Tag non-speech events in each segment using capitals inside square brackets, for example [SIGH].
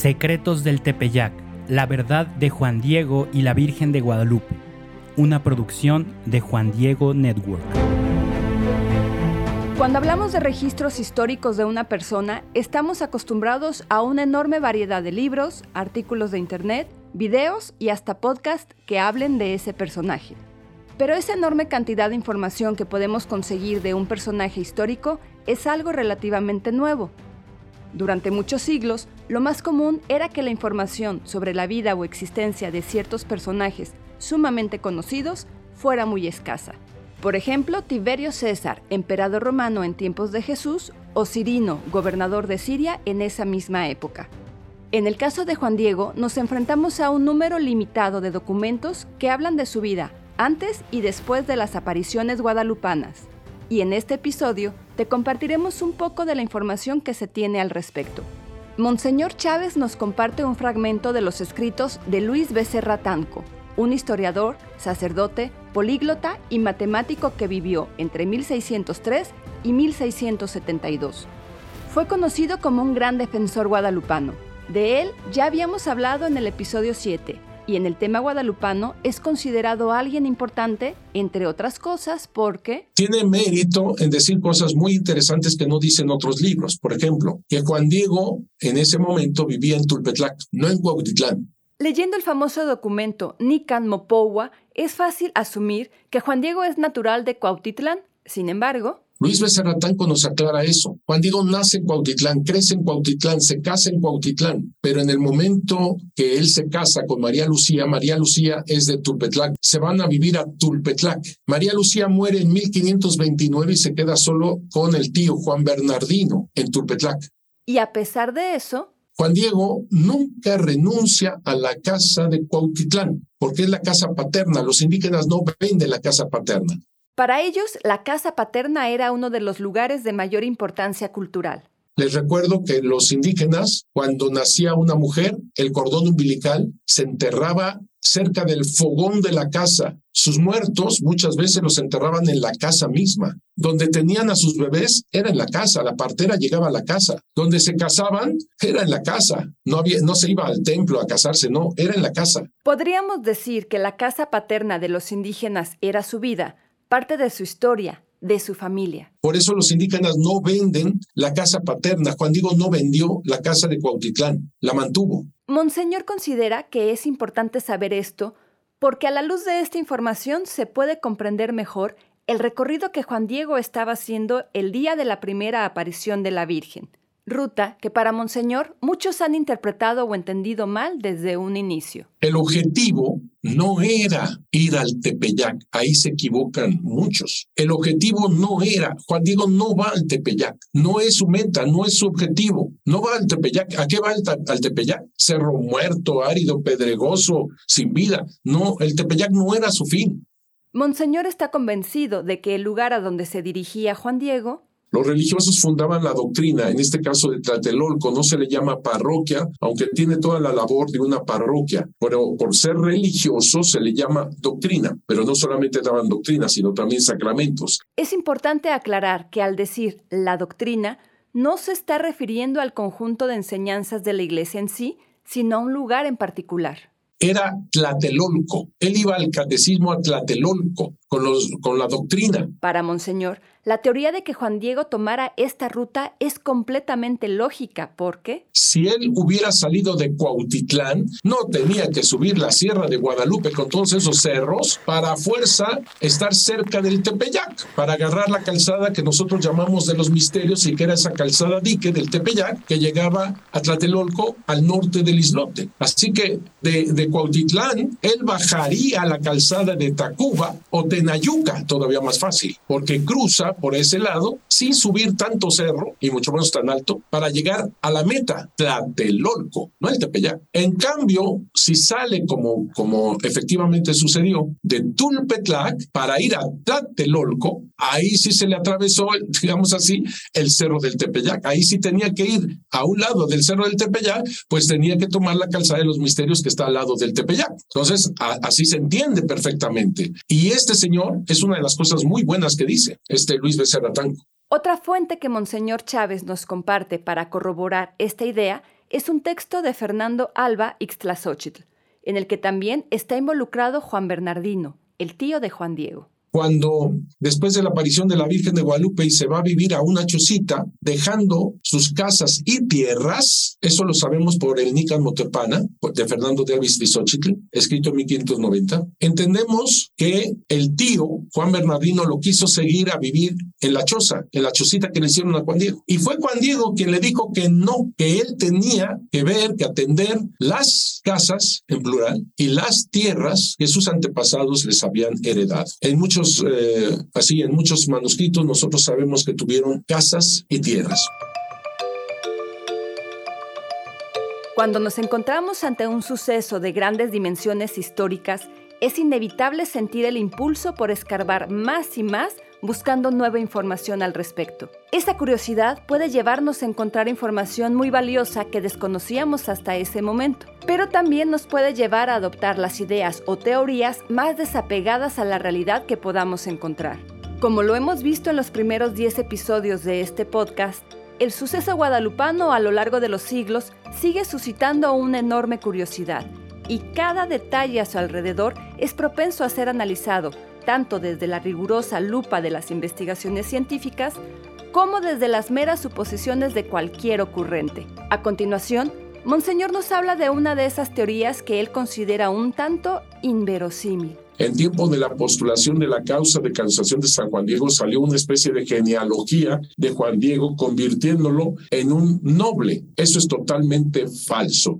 Secretos del Tepeyac, la verdad de Juan Diego y la Virgen de Guadalupe, una producción de Juan Diego Network. Cuando hablamos de registros históricos de una persona, estamos acostumbrados a una enorme variedad de libros, artículos de internet, videos y hasta podcasts que hablen de ese personaje. Pero esa enorme cantidad de información que podemos conseguir de un personaje histórico es algo relativamente nuevo. Durante muchos siglos, lo más común era que la información sobre la vida o existencia de ciertos personajes sumamente conocidos fuera muy escasa. Por ejemplo, Tiberio César, emperador romano en tiempos de Jesús, o Cirino, gobernador de Siria en esa misma época. En el caso de Juan Diego, nos enfrentamos a un número limitado de documentos que hablan de su vida antes y después de las apariciones guadalupanas. Y en este episodio te compartiremos un poco de la información que se tiene al respecto. Monseñor Chávez nos comparte un fragmento de los escritos de Luis Becerra Tanco, un historiador, sacerdote, políglota y matemático que vivió entre 1603 y 1672. Fue conocido como un gran defensor guadalupano. De él ya habíamos hablado en el episodio 7, y en el tema guadalupano es considerado alguien importante, entre otras cosas, porque... Tiene mérito en decir cosas muy interesantes que no dicen otros libros. Por ejemplo, que Juan Diego en ese momento vivía en Tulpetlac, no en Cuautitlán. Leyendo el famoso documento Nican Mopowa, es fácil asumir que Juan Diego es natural de Cuautitlán. Sin embargo, Luis Becerra Tanco nos aclara eso. Juan Diego nace en Cuautitlán, crece en Cuautitlán, se casa en Cuautitlán, pero en el momento que él se casa con María Lucía, María Lucía es de Tulpetlac, se van a vivir a Tulpetlac. María Lucía muere en 1529 y se queda solo con el tío Juan Bernardino en Tulpetlac. Y a pesar de eso, Juan Diego nunca renuncia a la casa de Cuautitlán, porque es la casa paterna. Los indígenas no venden la casa paterna. Para ellos, la casa paterna era uno de los lugares de mayor importancia cultural. Les recuerdo que los indígenas, cuando nacía una mujer, el cordón umbilical se enterraba cerca del fogón de la casa. Sus muertos muchas veces los enterraban en la casa misma. Donde tenían a sus bebés era en la casa, la partera llegaba a la casa. Donde se casaban era en la casa. No, había, no se iba al templo a casarse, no, era en la casa. Podríamos decir que la casa paterna de los indígenas era su vida, parte de su historia, de su familia. Por eso los indígenas no venden la casa paterna. Juan Diego no vendió la casa de Cuautitlán, la mantuvo. Monseñor considera que es importante saber esto porque a la luz de esta información se puede comprender mejor el recorrido que Juan Diego estaba haciendo el día de la primera aparición de la Virgen, ruta que para Monseñor muchos han interpretado o entendido mal desde un inicio. El objetivo no era ir al Tepeyac, ahí se equivocan muchos. El objetivo no era, Juan Diego no va al Tepeyac, no es su meta, no es su objetivo, no va al Tepeyac. ¿A qué va al, al Tepeyac? Cerro muerto, árido, pedregoso, sin vida. No, el Tepeyac no era su fin. Monseñor está convencido de que el lugar a donde se dirigía Juan Diego los religiosos fundaban la doctrina, en este caso de Tlatelolco, no se le llama parroquia, aunque tiene toda la labor de una parroquia, pero por ser religioso se le llama doctrina, pero no solamente daban doctrina, sino también sacramentos. Es importante aclarar que al decir la doctrina, no se está refiriendo al conjunto de enseñanzas de la iglesia en sí, sino a un lugar en particular era Tlatelolco. Él iba al catecismo a Tlatelolco con, los, con la doctrina. Para Monseñor, la teoría de que Juan Diego tomara esta ruta es completamente lógica, porque... Si él hubiera salido de Cuautitlán, no tenía que subir la Sierra de Guadalupe con todos esos cerros para fuerza estar cerca del Tepeyac, para agarrar la calzada que nosotros llamamos de los misterios y que era esa calzada dique del Tepeyac que llegaba a Tlatelolco al norte del islote. Así que de, de Cuautitlán, él bajaría a la calzada de Tacuba o de Nayuca, todavía más fácil, porque cruza por ese lado sin subir tanto cerro y mucho menos tan alto para llegar a la meta, Tlatelolco, no el Tepeyac. En cambio, si sale como, como efectivamente sucedió de Tulpetlac para ir a Tlatelolco, ahí sí se le atravesó, [LAUGHS] digamos así, el cerro del Tepeyac. Ahí sí tenía que ir a un lado del cerro del Tepeyac, pues tenía que tomar la calzada de los misterios que está al lado del Tepeyac. Entonces, así se entiende perfectamente. Y este señor es una de las cosas muy buenas que dice. Este Luis Becerra Tanco. Otra fuente que Monseñor Chávez nos comparte para corroborar esta idea es un texto de Fernando Alba Ixtlazochitl, en el que también está involucrado Juan Bernardino, el tío de Juan Diego cuando después de la aparición de la Virgen de Guadalupe y se va a vivir a una chocita, dejando sus casas y tierras, eso lo sabemos por el Nican Motepana, de Fernando de Alvis Xochitl, escrito en 1590, entendemos que el tío, Juan Bernardino, lo quiso seguir a vivir en la choza, en la chocita que le hicieron a Juan Diego. Y fue Juan Diego quien le dijo que no, que él tenía que ver, que atender las casas, en plural, y las tierras que sus antepasados les habían heredado. En muchos eh, así en muchos manuscritos nosotros sabemos que tuvieron casas y tierras. Cuando nos encontramos ante un suceso de grandes dimensiones históricas, es inevitable sentir el impulso por escarbar más y más buscando nueva información al respecto. Esa curiosidad puede llevarnos a encontrar información muy valiosa que desconocíamos hasta ese momento, pero también nos puede llevar a adoptar las ideas o teorías más desapegadas a la realidad que podamos encontrar. Como lo hemos visto en los primeros 10 episodios de este podcast, el suceso guadalupano a lo largo de los siglos sigue suscitando una enorme curiosidad y cada detalle a su alrededor es propenso a ser analizado tanto desde la rigurosa lupa de las investigaciones científicas como desde las meras suposiciones de cualquier ocurrente. A continuación, Monseñor nos habla de una de esas teorías que él considera un tanto inverosímil. En tiempo de la postulación de la causa de canonización de San Juan Diego salió una especie de genealogía de Juan Diego convirtiéndolo en un noble. Eso es totalmente falso.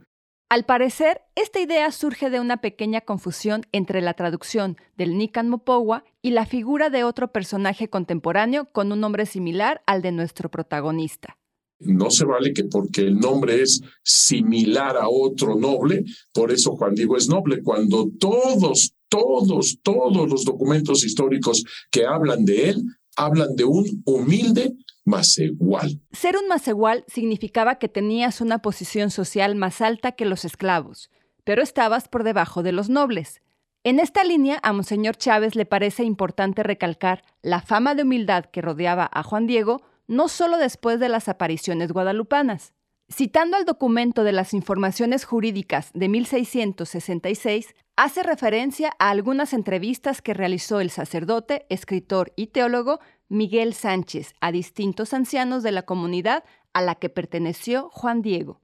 Al parecer, esta idea surge de una pequeña confusión entre la traducción del Nican Mopowa y la figura de otro personaje contemporáneo con un nombre similar al de nuestro protagonista. No se vale que porque el nombre es similar a otro noble, por eso Juan Diego es noble, cuando todos, todos, todos los documentos históricos que hablan de él hablan de un humilde masegual. Ser un masegual significaba que tenías una posición social más alta que los esclavos, pero estabas por debajo de los nobles. En esta línea, a Monseñor Chávez le parece importante recalcar la fama de humildad que rodeaba a Juan Diego, no solo después de las apariciones guadalupanas. Citando al documento de las informaciones jurídicas de 1666, hace referencia a algunas entrevistas que realizó el sacerdote, escritor y teólogo Miguel Sánchez a distintos ancianos de la comunidad a la que perteneció Juan Diego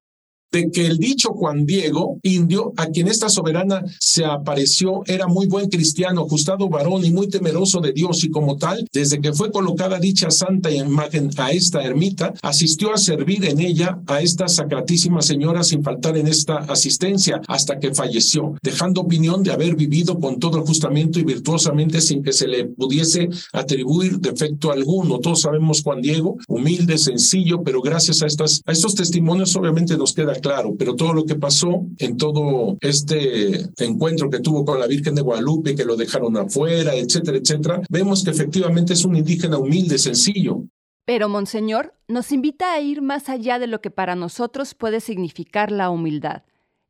de que el dicho Juan Diego, indio, a quien esta soberana se apareció, era muy buen cristiano, ajustado varón y muy temeroso de Dios, y como tal, desde que fue colocada dicha santa imagen a esta ermita, asistió a servir en ella a esta sacratísima señora sin faltar en esta asistencia hasta que falleció, dejando opinión de haber vivido con todo justamiento y virtuosamente sin que se le pudiese atribuir defecto alguno. Todos sabemos Juan Diego, humilde, sencillo, pero gracias a, estas, a estos testimonios obviamente nos queda pero todo lo que pasó en todo este encuentro que tuvo con la Virgen de Guadalupe, que lo dejaron afuera, etcétera, etcétera, vemos que efectivamente es un indígena humilde, sencillo. Pero, Monseñor, nos invita a ir más allá de lo que para nosotros puede significar la humildad.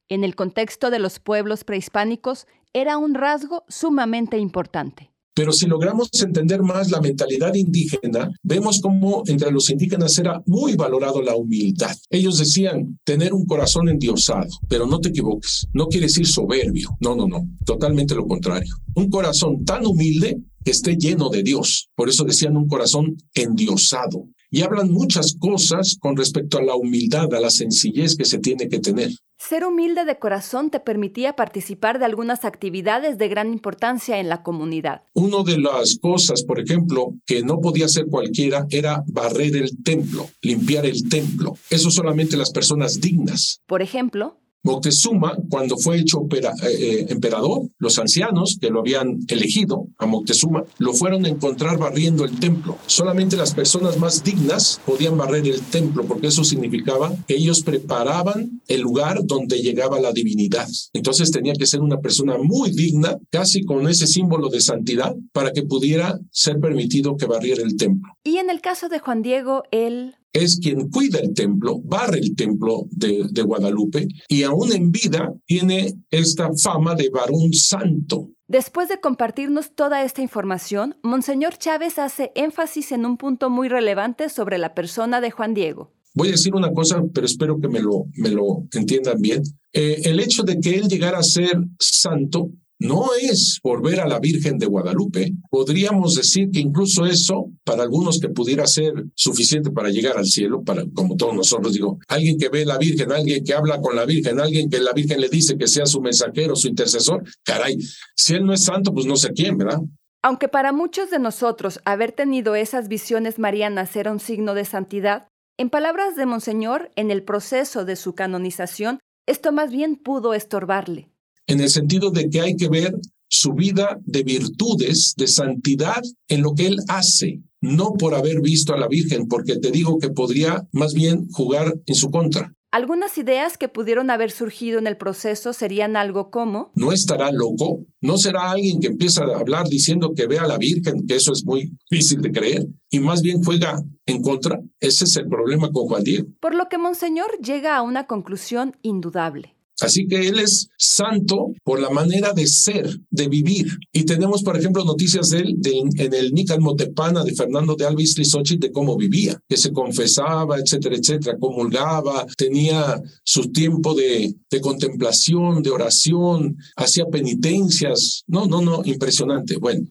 En el contexto de los pueblos prehispánicos, era un rasgo sumamente importante. Pero si logramos entender más la mentalidad indígena, vemos cómo entre los indígenas era muy valorado la humildad. Ellos decían tener un corazón endiosado, pero no te equivoques, no quiere decir soberbio, no, no, no, totalmente lo contrario. Un corazón tan humilde que esté lleno de Dios. Por eso decían un corazón endiosado. Y hablan muchas cosas con respecto a la humildad, a la sencillez que se tiene que tener. Ser humilde de corazón te permitía participar de algunas actividades de gran importancia en la comunidad. Una de las cosas, por ejemplo, que no podía hacer cualquiera era barrer el templo, limpiar el templo. Eso solamente las personas dignas. Por ejemplo, Moctezuma, cuando fue hecho eh, eh, emperador, los ancianos que lo habían elegido a Moctezuma, lo fueron a encontrar barriendo el templo. Solamente las personas más dignas podían barrer el templo, porque eso significaba que ellos preparaban el lugar donde llegaba la divinidad. Entonces tenía que ser una persona muy digna, casi con ese símbolo de santidad, para que pudiera ser permitido que barriera el templo. Y en el caso de Juan Diego, él es quien cuida el templo, barre el templo de, de, Guadalupe y aún en vida tiene esta fama de varón santo. Después de compartirnos toda esta información, Monseñor Chávez hace énfasis en un punto muy relevante sobre la persona de Juan Diego. Voy a decir una cosa, pero espero que me lo, me lo entiendan bien. Eh, el hecho de que él llegara a ser santo no es por ver a la Virgen de Guadalupe. Podríamos decir que incluso eso, para algunos que pudiera ser suficiente para llegar al cielo, para como todos nosotros digo, alguien que ve a la Virgen, alguien que habla con la Virgen, alguien que la Virgen le dice que sea su mensajero, su intercesor, caray, si él no es santo, pues no sé quién, ¿verdad? Aunque para muchos de nosotros haber tenido esas visiones marianas era un signo de santidad, en palabras de Monseñor, en el proceso de su canonización, esto más bien pudo estorbarle en el sentido de que hay que ver su vida de virtudes, de santidad en lo que él hace, no por haber visto a la Virgen, porque te digo que podría más bien jugar en su contra. Algunas ideas que pudieron haber surgido en el proceso serían algo como... ¿No estará loco? ¿No será alguien que empieza a hablar diciendo que ve a la Virgen, que eso es muy difícil de creer, y más bien juega en contra? Ese es el problema con Juan Diego. Por lo que Monseñor llega a una conclusión indudable. Así que Él es santo por la manera de ser, de vivir. Y tenemos, por ejemplo, noticias de él en el Nican Motepana de Fernando de Alvis de cómo vivía, que se confesaba, etcétera, etcétera, comulgaba, tenía su tiempo de, de contemplación, de oración, hacía penitencias. No, no, no, impresionante. Bueno,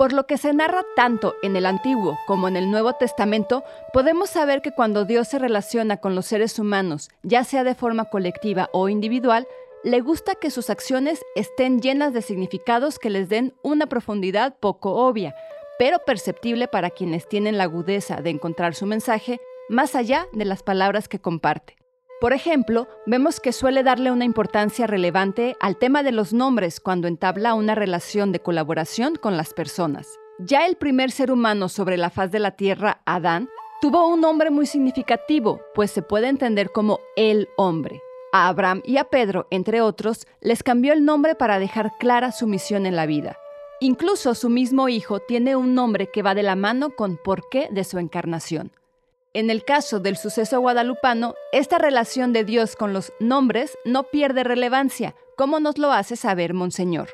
Por lo que se narra tanto en el Antiguo como en el Nuevo Testamento, podemos saber que cuando Dios se relaciona con los seres humanos, ya sea de forma colectiva o individual, le gusta que sus acciones estén llenas de significados que les den una profundidad poco obvia, pero perceptible para quienes tienen la agudeza de encontrar su mensaje más allá de las palabras que comparte. Por ejemplo, vemos que suele darle una importancia relevante al tema de los nombres cuando entabla una relación de colaboración con las personas. Ya el primer ser humano sobre la faz de la Tierra, Adán, tuvo un nombre muy significativo, pues se puede entender como el hombre. A Abraham y a Pedro, entre otros, les cambió el nombre para dejar clara su misión en la vida. Incluso su mismo hijo tiene un nombre que va de la mano con por qué de su encarnación. En el caso del suceso guadalupano, esta relación de Dios con los nombres no pierde relevancia, como nos lo hace saber Monseñor.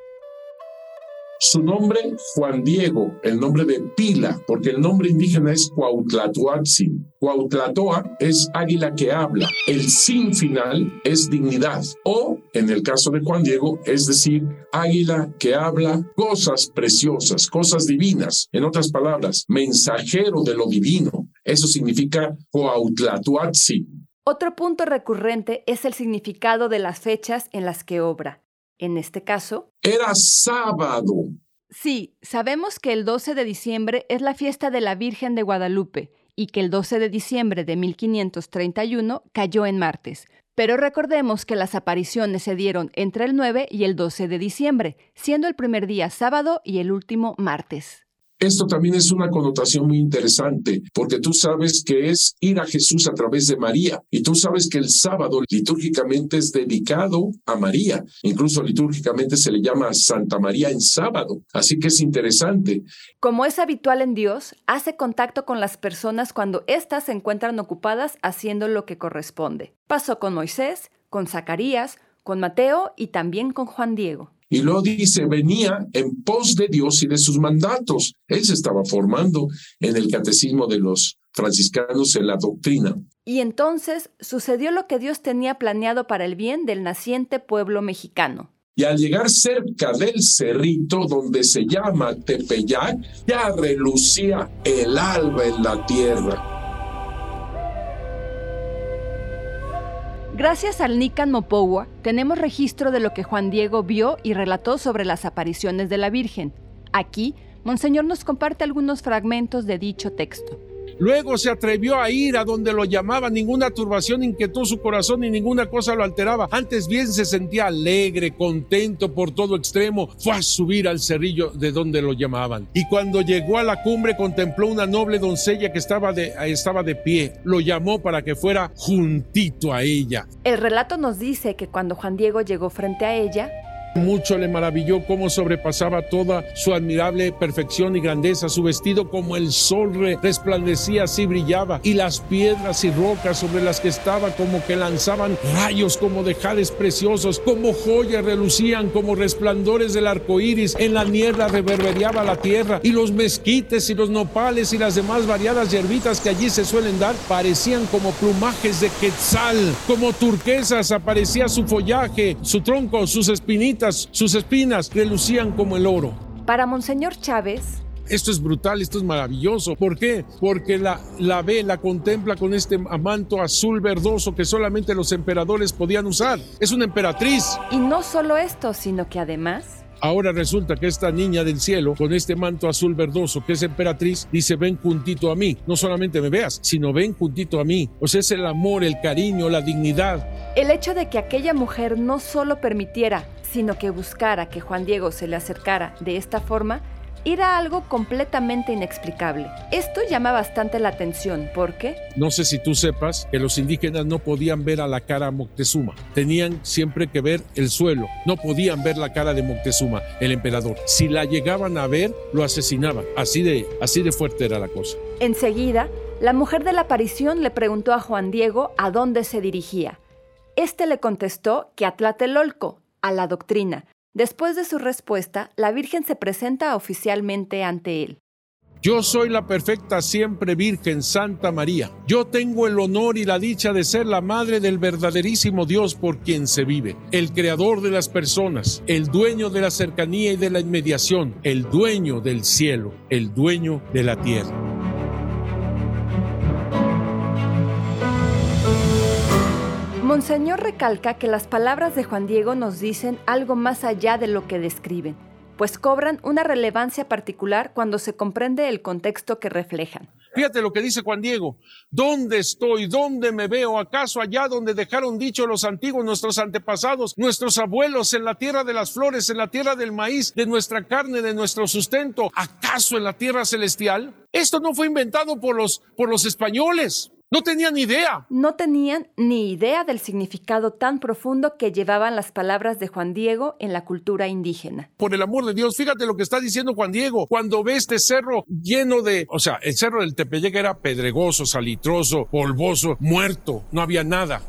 Su nombre, Juan Diego, el nombre de Pila, porque el nombre indígena es Cuautlatoatzin. Cuautlatoa es águila que habla. El sin final es dignidad. O, en el caso de Juan Diego, es decir, águila que habla cosas preciosas, cosas divinas. En otras palabras, mensajero de lo divino. Eso significa Cuautlatoatzin. Otro punto recurrente es el significado de las fechas en las que obra. En este caso... Era sábado. Sí, sabemos que el 12 de diciembre es la fiesta de la Virgen de Guadalupe y que el 12 de diciembre de 1531 cayó en martes. Pero recordemos que las apariciones se dieron entre el 9 y el 12 de diciembre, siendo el primer día sábado y el último martes. Esto también es una connotación muy interesante, porque tú sabes que es ir a Jesús a través de María, y tú sabes que el sábado litúrgicamente es dedicado a María, incluso litúrgicamente se le llama Santa María en sábado, así que es interesante. Como es habitual en Dios, hace contacto con las personas cuando éstas se encuentran ocupadas haciendo lo que corresponde. Pasó con Moisés, con Zacarías, con Mateo y también con Juan Diego. Y luego dice, venía en pos de Dios y de sus mandatos. Él se estaba formando en el catecismo de los franciscanos en la doctrina. Y entonces sucedió lo que Dios tenía planeado para el bien del naciente pueblo mexicano. Y al llegar cerca del cerrito donde se llama Tepeyac, ya relucía el alba en la tierra. Gracias al Nican Mopowa, tenemos registro de lo que Juan Diego vio y relató sobre las apariciones de la Virgen. Aquí, Monseñor nos comparte algunos fragmentos de dicho texto. Luego se atrevió a ir a donde lo llamaba, ninguna turbación inquietó su corazón y ninguna cosa lo alteraba. Antes bien se sentía alegre, contento por todo extremo. Fue a subir al cerrillo de donde lo llamaban. Y cuando llegó a la cumbre contempló una noble doncella que estaba de, estaba de pie. Lo llamó para que fuera juntito a ella. El relato nos dice que cuando Juan Diego llegó frente a ella, Mucho le maravilló cómo sobrepasaba toda su admirable perfección y grandeza. Su vestido como el sol resplandecía así brillaba y las piedras y rocas sobre las que estaba como que lanzaban rayos como de jades preciosos, como joyas relucían como resplandores del arco iris. En la niebla reverbereaba la tierra y los mezquites y los nopales y las demás variadas hierbitas que allí se suelen dar parecían como plumajes de quetzal, como turquesas aparecía su follaje, su tronco, sus espinitas, sus espinas relucían como el oro. Para Monseñor Chávez, esto es brutal, esto es maravilloso. ¿Por qué? Porque la, la ve, la contempla con este manto azul verdoso que solamente los emperadores podían usar. Es una emperatriz. Y no solo esto, sino que además Ahora resulta que esta niña del cielo, con este manto azul verdoso, que es emperatriz, dice, ven juntito a mí. No solamente me veas, sino ven juntito a mí. O sea, es el amor, el cariño, la dignidad. El hecho de que aquella mujer no solo permitiera, sino que buscara que Juan Diego se le acercara de esta forma, era algo completamente inexplicable. Esto llama bastante la atención porque... No sé si tú sepas que los indígenas no podían ver a la cara Moctezuma. Tenían siempre que ver el suelo. No podían ver la cara de Moctezuma, el emperador. Si la llegaban a ver, lo asesinaban. Así de, así de fuerte era la cosa. Enseguida, la mujer de la aparición le preguntó a Juan Diego a dónde se dirigía. Este le contestó que a Tlatelolco, a la doctrina, Después de su respuesta, la Virgen se presenta oficialmente ante él. Yo soy la perfecta siempre Virgen Santa María. Yo tengo el honor y la dicha de ser la madre del verdaderísimo Dios por quien se vive, el creador de las personas, el dueño de la cercanía y de la inmediación, el dueño del cielo, el dueño de la tierra. Monseñor recalca que las palabras de Juan Diego nos dicen algo más allá de lo que describen, pues cobran una relevancia particular cuando se comprende el contexto que reflejan. Fíjate lo que dice Juan Diego. ¿Dónde estoy? ¿Dónde me veo? ¿Acaso allá donde dejaron dicho los antiguos, nuestros antepasados, nuestros abuelos, en la tierra de las flores, en la tierra del maíz, de nuestra carne, de nuestro sustento? ¿Acaso en la tierra celestial? Esto no fue inventado por los, por los españoles. No tenían ni idea. No tenían ni idea del significado tan profundo que llevaban las palabras de Juan Diego en la cultura indígena. Por el amor de Dios, fíjate lo que está diciendo Juan Diego. Cuando ve este cerro lleno de, o sea, el cerro del Tepeyec era pedregoso, salitroso, polvoso, muerto, no había nada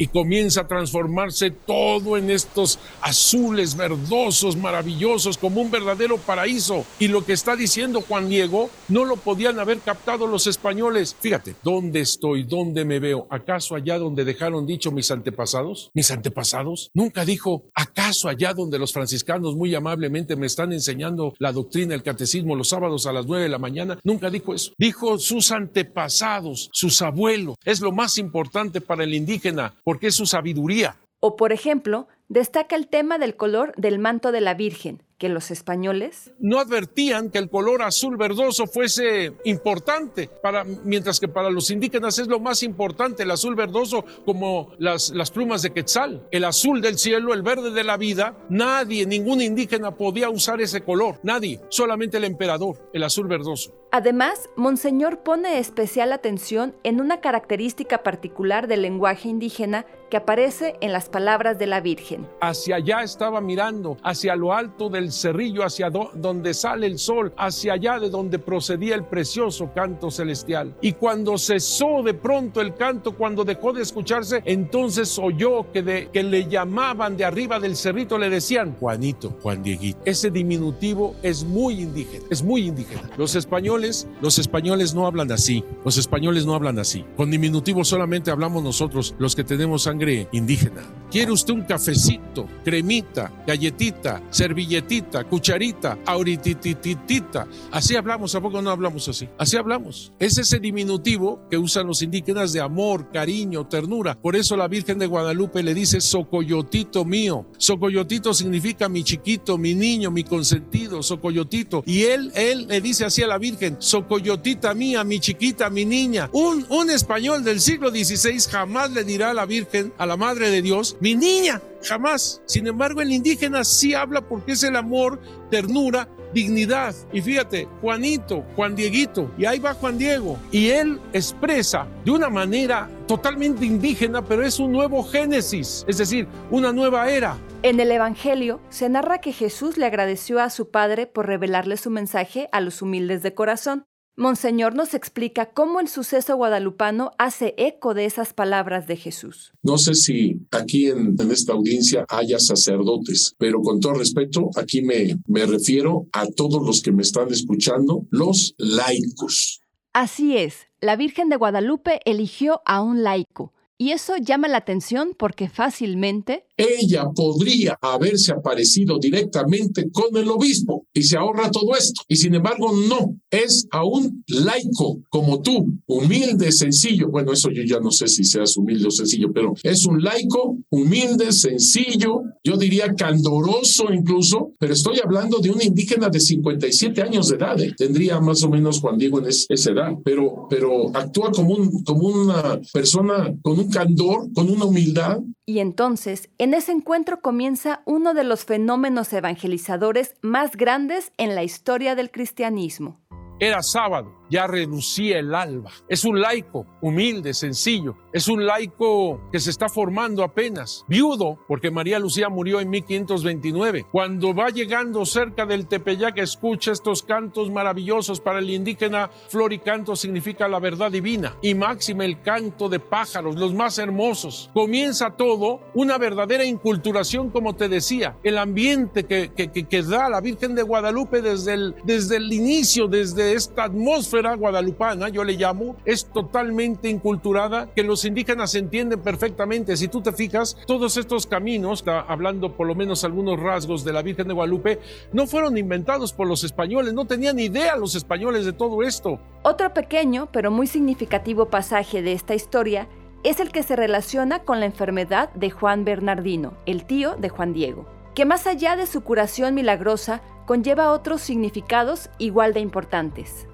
y comienza a transformarse todo en estos azules verdosos, maravillosos, como un verdadero paraíso. Y lo que está diciendo Juan Diego no lo podían haber captado los españoles. Fíjate, ¿dónde estoy? ¿Dónde me veo? ¿Acaso allá donde dejaron dicho mis antepasados? ¿Mis antepasados? Nunca dijo, ¿acaso allá donde los franciscanos muy amablemente me están enseñando la doctrina, el catecismo los sábados a las nueve de la mañana? Nunca dijo eso. Dijo sus antepasados, sus abuelos. Es lo más importante para el indígena porque es su sabiduría. O por ejemplo, destaca el tema del color del manto de la Virgen, que los españoles no advertían que el color azul verdoso fuese importante, para, mientras que para los indígenas es lo más importante, el azul verdoso como las, las plumas de Quetzal, el azul del cielo, el verde de la vida, nadie, ningún indígena podía usar ese color, nadie, solamente el emperador, el azul verdoso. Además, Monseñor pone especial atención en una característica particular del lenguaje indígena que aparece en las palabras de la Virgen. Hacia allá estaba mirando, hacia lo alto del cerrillo hacia donde sale el sol, hacia allá de donde procedía el precioso canto celestial. Y cuando cesó de pronto el canto, cuando dejó de escucharse, entonces oyó que, de, que le llamaban de arriba del cerrito, le decían, Juanito, Juan Dieguito. Ese diminutivo es muy indígena, es muy indígena. Los españoles, los españoles no hablan así, los españoles no hablan así. Con diminutivo solamente hablamos nosotros, los que tenemos sangre indígena. ¿Quiere usted un cafecito, cremita, galletita, servilletita? Cucharita, auritititita. Así hablamos, ¿a poco no hablamos así? Así hablamos. Es ese diminutivo que usan los indígenas de amor, cariño, ternura. Por eso la Virgen de Guadalupe le dice socoyotito mío. Socoyotito significa mi chiquito, mi niño, mi consentido, socoyotito. Y él, él le dice así a la Virgen, socoyotita mía, mi chiquita, mi niña. Un, un español del siglo XVI jamás le dirá a la Virgen, a la Madre de Dios, mi niña, jamás. Sin embargo, el indígena sí habla porque es el amor, ternura dignidad. Y fíjate, Juanito, Juan Dieguito, y ahí va Juan Diego. Y él expresa de una manera totalmente indígena, pero es un nuevo Génesis, es decir, una nueva era. En el Evangelio se narra que Jesús le agradeció a su Padre por revelarle su mensaje a los humildes de corazón. Monseñor nos explica cómo el suceso guadalupano hace eco de esas palabras de Jesús. No sé si aquí en, esta audiencia haya sacerdotes, pero con todo respeto, aquí me, me refiero a todos los que me están escuchando, los laicos. Así es, la Virgen de Guadalupe eligió a un laico, y eso llama la atención porque fácilmente ella podría haberse aparecido directamente con el obispo y se ahorra todo esto. Y sin embargo, no, es a un laico como tú, humilde, sencillo. Bueno, eso yo ya no sé si seas humilde o sencillo, pero es un laico humilde, sencillo, yo diría candoroso incluso, pero estoy hablando de un indígena de 57 años de edad. ¿eh? Tendría más o menos Juan Diego en esa edad, pero, pero actúa como, un, como una persona con un candor, con una humildad. Y entonces, en en ese encuentro comienza uno de los fenómenos evangelizadores más grandes en la historia del cristianismo. Era sábado ya renuncia el alba. Es un laico humilde, sencillo. Es un laico que se está formando apenas. Viudo, porque María Lucía murió en 1529. Cuando va llegando cerca del Tepeyac, escucha estos cantos maravillosos para el indígena. Flor y canto significa la verdad divina. Y máxima el canto de pájaros, los más hermosos. Comienza todo una verdadera inculturación, como te decía. El ambiente que, que, que, da la Virgen de Guadalupe desde el, desde el inicio, desde esta atmósfera guadalupana, yo le llamo, es totalmente inculturada, que los indígenas entienden perfectamente. Si tú te fijas, todos estos caminos, hablando por lo menos algunos rasgos de la Virgen de Guadalupe, no fueron inventados por los españoles, no tenían idea los españoles de todo esto. Otro pequeño pero muy significativo pasaje de esta historia es el que se relaciona con la enfermedad de Juan Bernardino, el tío de Juan Diego, que más allá de su curación milagrosa, conlleva otros significados igual de importantes.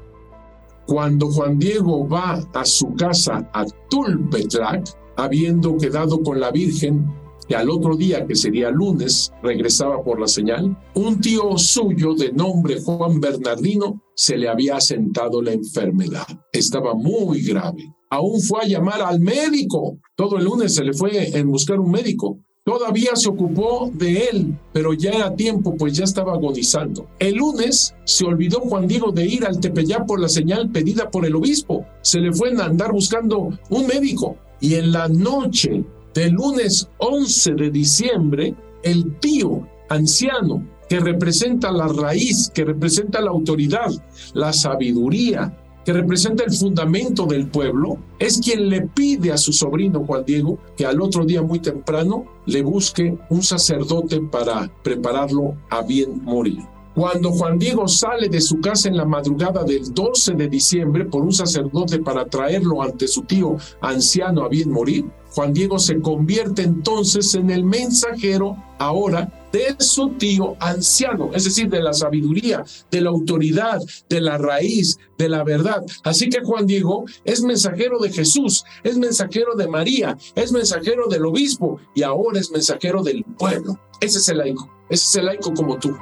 Cuando Juan Diego va a su casa a Tulpetlac, habiendo quedado con la Virgen, que al otro día, que sería lunes, regresaba por la señal, un tío suyo de nombre Juan Bernardino se le había asentado la enfermedad. Estaba muy grave. Aún fue a llamar al médico. Todo el lunes se le fue en buscar un médico. Todavía se ocupó de él, pero ya era tiempo, pues ya estaba agonizando. El lunes se olvidó Juan Diego de ir al Tepeyá por la señal pedida por el obispo. Se le fue a andar buscando un médico. Y en la noche del lunes 11 de diciembre, el tío anciano que representa la raíz, que representa la autoridad, la sabiduría, que representa el fundamento del pueblo, es quien le pide a su sobrino Juan Diego que al otro día muy temprano le busque un sacerdote para prepararlo a bien morir. Cuando Juan Diego sale de su casa en la madrugada del 12 de diciembre por un sacerdote para traerlo ante su tío anciano a bien morir, Juan Diego se convierte entonces en el mensajero ahora de su tío anciano, es decir, de la sabiduría, de la autoridad, de la raíz, de la verdad. Así que Juan Diego es mensajero de Jesús, es mensajero de María, es mensajero del obispo y ahora es mensajero del pueblo. Ese es el laico, ese es el laico como tú.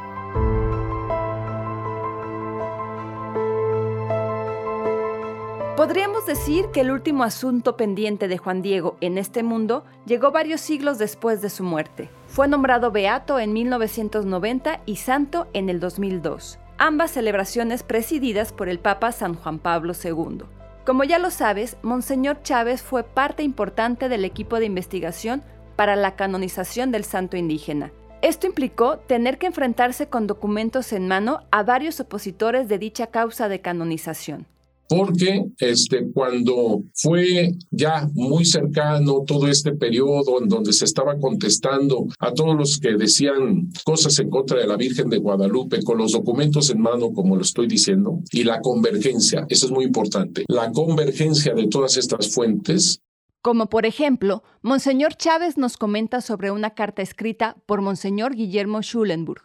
Podríamos decir que el último asunto pendiente de Juan Diego en este mundo llegó varios siglos después de su muerte. Fue nombrado beato en 1990 y santo en el 2002, ambas celebraciones presididas por el Papa San Juan Pablo II. Como ya lo sabes, Monseñor Chávez fue parte importante del equipo de investigación para la canonización del santo indígena. Esto implicó tener que enfrentarse con documentos en mano a varios opositores de dicha causa de canonización porque este, cuando fue ya muy cercano todo este periodo en donde se estaba contestando a todos los que decían cosas en contra de la Virgen de Guadalupe con los documentos en mano, como lo estoy diciendo, y la convergencia, eso es muy importante, la convergencia de todas estas fuentes. Como por ejemplo, Monseñor Chávez nos comenta sobre una carta escrita por Monseñor Guillermo Schulenburg,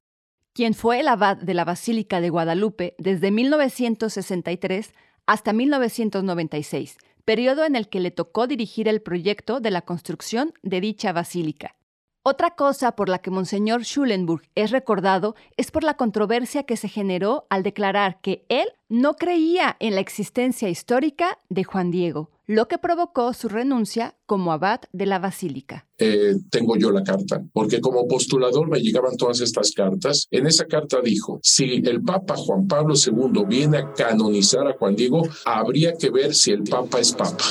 quien fue el abad de la Basílica de Guadalupe desde 1963 hasta 1996, periodo en el que le tocó dirigir el proyecto de la construcción de dicha basílica. Otra cosa por la que Monseñor Schulenburg es recordado es por la controversia que se generó al declarar que él no creía en la existencia histórica de Juan Diego, lo que provocó su renuncia como abad de la basílica. Eh, tengo yo la carta, porque como postulador me llegaban todas estas cartas. En esa carta dijo, si el Papa Juan Pablo II viene a canonizar a Juan Diego, habría que ver si el Papa es Papa.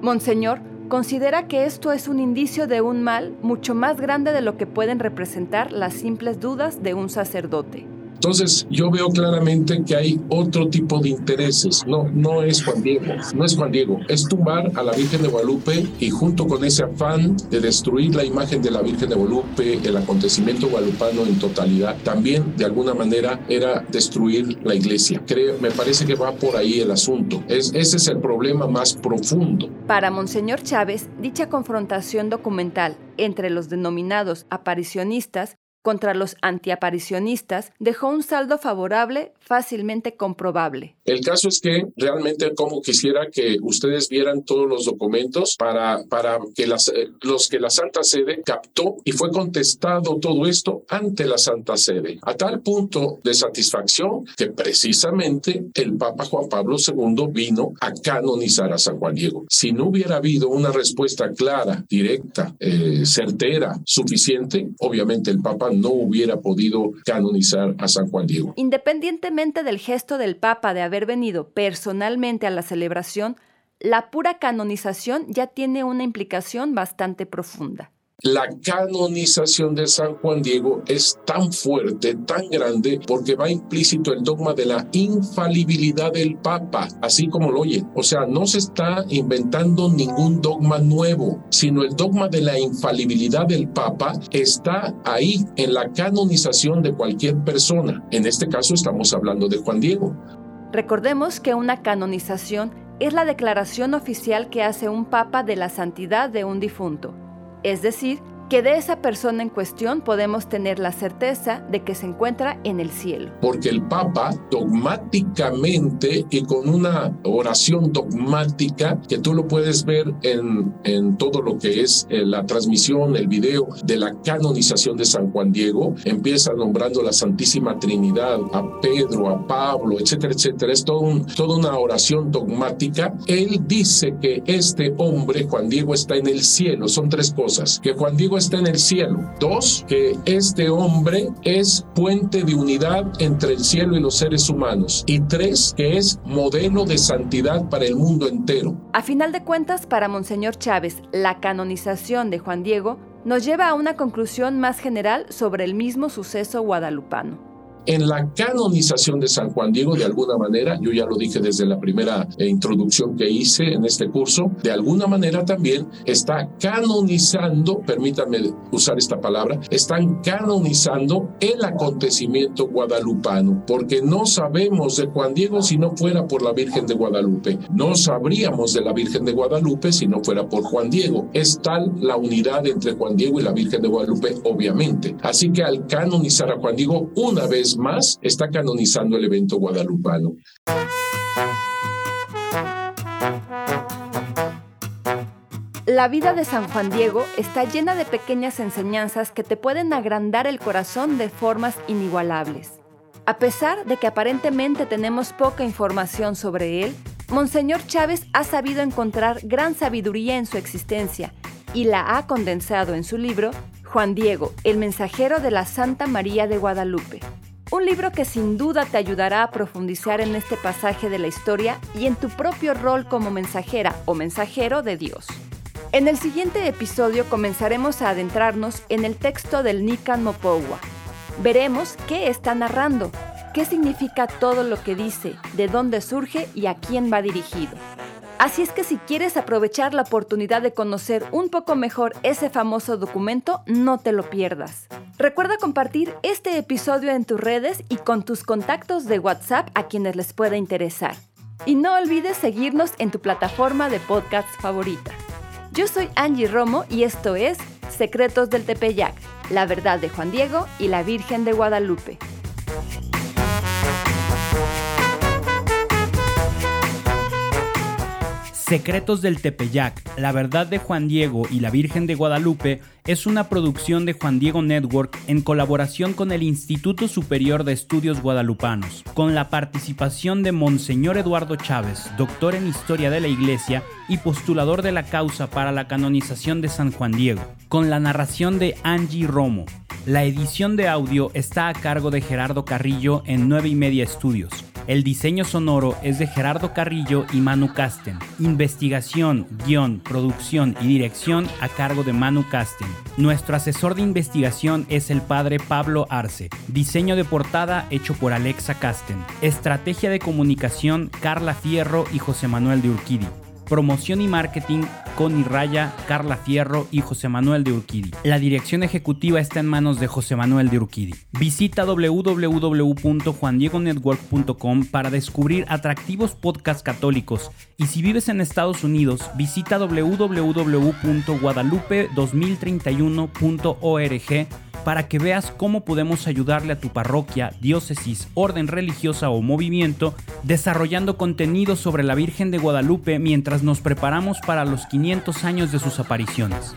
Monseñor, considera que esto es un indicio de un mal mucho más grande de lo que pueden representar las simples dudas de un sacerdote. Entonces, yo veo claramente que hay otro tipo de intereses. No, no es Juan Diego, no es Juan Diego, es tumbar a la Virgen de Guadalupe y junto con ese afán de destruir la imagen de la Virgen de Guadalupe, el acontecimiento guadalupano en totalidad, también de alguna manera era destruir la iglesia. Creo, me parece que va por ahí el asunto. Es, ese es el problema más profundo. Para Monseñor Chávez, dicha confrontación documental entre los denominados aparicionistas contra los antiaparicionistas dejó un saldo favorable fácilmente comprobable. El caso es que realmente como quisiera que ustedes vieran todos los documentos para, para que las, eh, los que la Santa Sede captó y fue contestado todo esto ante la Santa Sede, a tal punto de satisfacción que precisamente el Papa Juan Pablo II vino a canonizar a San Juan Diego. Si no hubiera habido una respuesta clara, directa, eh, certera, suficiente, obviamente el Papa no hubiera podido canonizar a San Juan Diego. Independientemente del gesto del Papa de haber venido personalmente a la celebración, la pura canonización ya tiene una implicación bastante profunda. La canonización de San Juan Diego es tan fuerte, tan grande, porque va implícito el dogma de la infalibilidad del Papa, así como lo oyen. O sea, no se está inventando ningún dogma nuevo, sino el dogma de la infalibilidad del Papa está ahí en la canonización de cualquier persona. En este caso estamos hablando de Juan Diego. Recordemos que una canonización es la declaración oficial que hace un papa de la santidad de un difunto es decir, que de esa persona en cuestión podemos tener la certeza de que se encuentra en el cielo. Porque el Papa dogmáticamente y con una oración dogmática que tú lo puedes ver en, en todo lo que es eh, la transmisión, el video de la canonización de San Juan Diego, empieza nombrando la Santísima Trinidad, a Pedro, a Pablo, etcétera, etcétera. Es todo un, toda una oración dogmática. Él dice que este hombre, Juan Diego, está en el cielo. Son tres cosas. Que Juan Diego está en el cielo. Dos, que este hombre es puente de unidad entre el cielo y los seres humanos. Y tres, que es modelo de santidad para el mundo entero. A final de cuentas, para Monseñor Chávez, la canonización de Juan Diego nos lleva a una conclusión más general sobre el mismo suceso guadalupano en la canonización de San Juan Diego, de alguna manera, yo ya lo dije desde la primera eh, introducción que hice en este curso, de alguna manera también está canonizando, permítanme usar esta palabra, están canonizando el acontecimiento guadalupano, porque no sabemos de Juan Diego si no fuera por la Virgen de Guadalupe, no sabríamos de la Virgen de Guadalupe si no fuera por Juan Diego. Es tal la unidad entre Juan Diego y la Virgen de Guadalupe, obviamente. Así que al canonizar a Juan Diego, una vez más está canonizando el evento guadalupano. La vida de San Juan Diego está llena de pequeñas enseñanzas que te pueden agrandar el corazón de formas inigualables. A pesar de que aparentemente tenemos poca información sobre él, Monseñor Chávez ha sabido encontrar gran sabiduría en su existencia y la ha condensado en su libro Juan Diego, el mensajero de la Santa María de Guadalupe. Un libro que sin duda te ayudará a profundizar en este pasaje de la historia y en tu propio rol como mensajera o mensajero de Dios. En el siguiente episodio comenzaremos a adentrarnos en el texto del Nican Mopowa. Veremos qué está narrando, qué significa todo lo que dice, de dónde surge y a quién va dirigido. Así es que si quieres aprovechar la oportunidad de conocer un poco mejor ese famoso documento, no te lo pierdas. Recuerda compartir este episodio en tus redes y con tus contactos de WhatsApp a quienes les pueda interesar. Y no olvides seguirnos en tu plataforma de podcast favorita. Yo soy Angie Romo y esto es Secretos del Tepeyac, la verdad de Juan Diego y la Virgen de Guadalupe. Secretos del Tepeyac, La verdad de Juan Diego y la Virgen de Guadalupe es una producción de Juan Diego Network en colaboración con el Instituto Superior de Estudios Guadalupanos, con la participación de Monseñor Eduardo Chávez, doctor en Historia de la Iglesia y postulador de la causa para la canonización de San Juan Diego, con la narración de Angie Romo. La edición de audio está a cargo de Gerardo Carrillo en 9 y media estudios. El diseño sonoro es de Gerardo Carrillo y Manu Casten. Investigación, guion, producción y dirección a cargo de Manu Casten. Nuestro asesor de investigación es el padre Pablo Arce. Diseño de portada hecho por Alexa Casten. Estrategia de comunicación Carla Fierro y José Manuel de Urquidi. Promoción y Marketing, Connie Raya, Carla Fierro y José Manuel de Urquidi. La dirección ejecutiva está en manos de José Manuel de Urquidi. Visita www.juandiegonetwork.com para descubrir atractivos podcasts católicos y si vives en Estados Unidos, visita www.guadalupe2031.org para que veas cómo podemos ayudarle a tu parroquia, diócesis, orden religiosa o movimiento desarrollando contenido sobre la Virgen de Guadalupe mientras nos preparamos para los 500 años de sus apariciones.